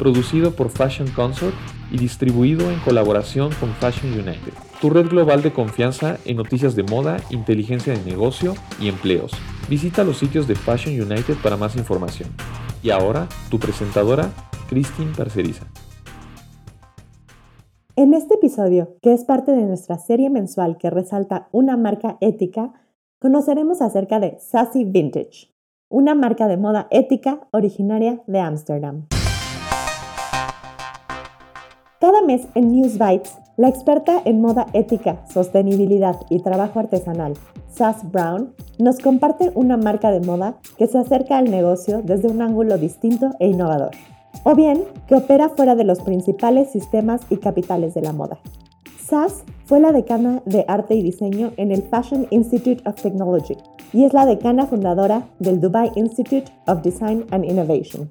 producido por Fashion Consort y distribuido en colaboración con Fashion United, tu red global de confianza en noticias de moda, inteligencia de negocio y empleos. Visita los sitios de Fashion United para más información. Y ahora, tu presentadora, Christine Parceriza. En este episodio, que es parte de nuestra serie mensual que resalta una marca ética, conoceremos acerca de Sassy Vintage, una marca de moda ética originaria de Ámsterdam. Cada mes en News Bites, la experta en moda ética, sostenibilidad y trabajo artesanal, Sass Brown, nos comparte una marca de moda que se acerca al negocio desde un ángulo distinto e innovador, o bien que opera fuera de los principales sistemas y capitales de la moda. Sass fue la decana de arte y diseño en el Fashion Institute of Technology y es la decana fundadora del Dubai Institute of Design and Innovation.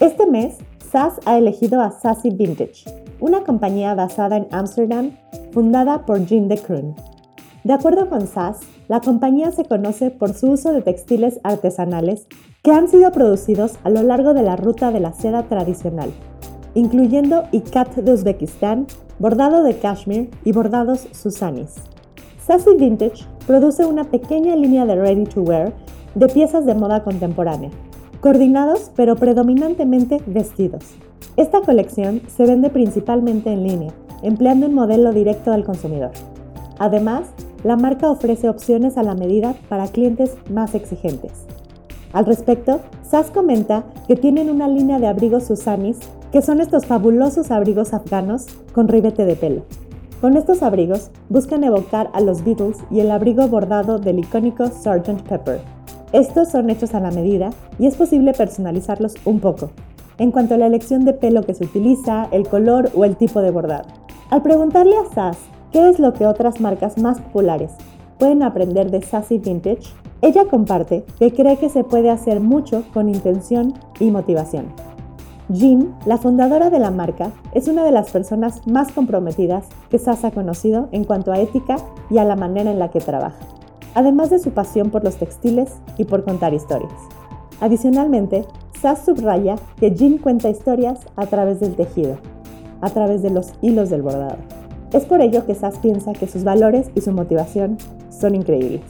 Este mes, Sass ha elegido a Sassy Vintage, una compañía basada en Ámsterdam fundada por Jean de Kroon. De acuerdo con SAS, la compañía se conoce por su uso de textiles artesanales que han sido producidos a lo largo de la ruta de la seda tradicional, incluyendo ikat de Uzbekistán, bordado de cashmere y bordados susanis. Sassy Vintage produce una pequeña línea de ready to wear de piezas de moda contemporánea, coordinados pero predominantemente vestidos. Esta colección se vende principalmente en línea, empleando un modelo directo al consumidor. Además, la marca ofrece opciones a la medida para clientes más exigentes. Al respecto, SAS comenta que tienen una línea de abrigos Susanis, que son estos fabulosos abrigos afganos con ribete de pelo. Con estos abrigos buscan evocar a los Beatles y el abrigo bordado del icónico Sgt. Pepper. Estos son hechos a la medida y es posible personalizarlos un poco, en cuanto a la elección de pelo que se utiliza, el color o el tipo de bordado. Al preguntarle a Sass qué es lo que otras marcas más populares pueden aprender de Sassy Vintage, ella comparte que cree que se puede hacer mucho con intención y motivación. Jean, la fundadora de la marca, es una de las personas más comprometidas que Sass ha conocido en cuanto a ética y a la manera en la que trabaja, además de su pasión por los textiles y por contar historias. Adicionalmente, Sass subraya que Jean cuenta historias a través del tejido, a través de los hilos del bordado. Es por ello que Sass piensa que sus valores y su motivación son increíbles.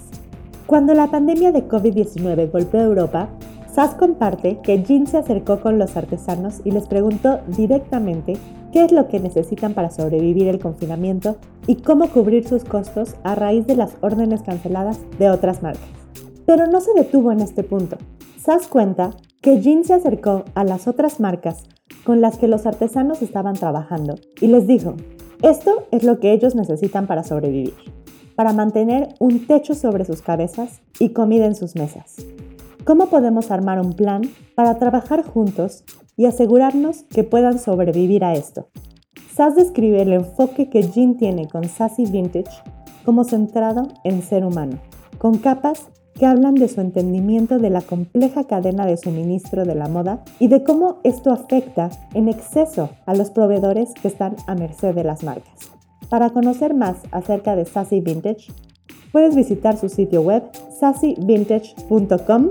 Cuando la pandemia de COVID-19 golpeó a Europa, Sass comparte que Jean se acercó con los artesanos y les preguntó directamente qué es lo que necesitan para sobrevivir el confinamiento y cómo cubrir sus costos a raíz de las órdenes canceladas de otras marcas. Pero no se detuvo en este punto. Sass cuenta que Jean se acercó a las otras marcas con las que los artesanos estaban trabajando y les dijo, esto es lo que ellos necesitan para sobrevivir, para mantener un techo sobre sus cabezas y comida en sus mesas. ¿Cómo podemos armar un plan para trabajar juntos y asegurarnos que puedan sobrevivir a esto? Sass describe el enfoque que Jean tiene con Sassy Vintage como centrado en ser humano, con capas que hablan de su entendimiento de la compleja cadena de suministro de la moda y de cómo esto afecta en exceso a los proveedores que están a merced de las marcas. Para conocer más acerca de Sassy Vintage, puedes visitar su sitio web sassyvintage.com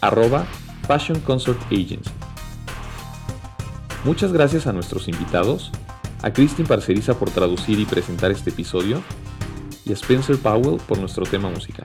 arroba Fashion Consort Agency. Muchas gracias a nuestros invitados a Christine Parceriza por traducir y presentar este episodio y a Spencer Powell por nuestro tema musical.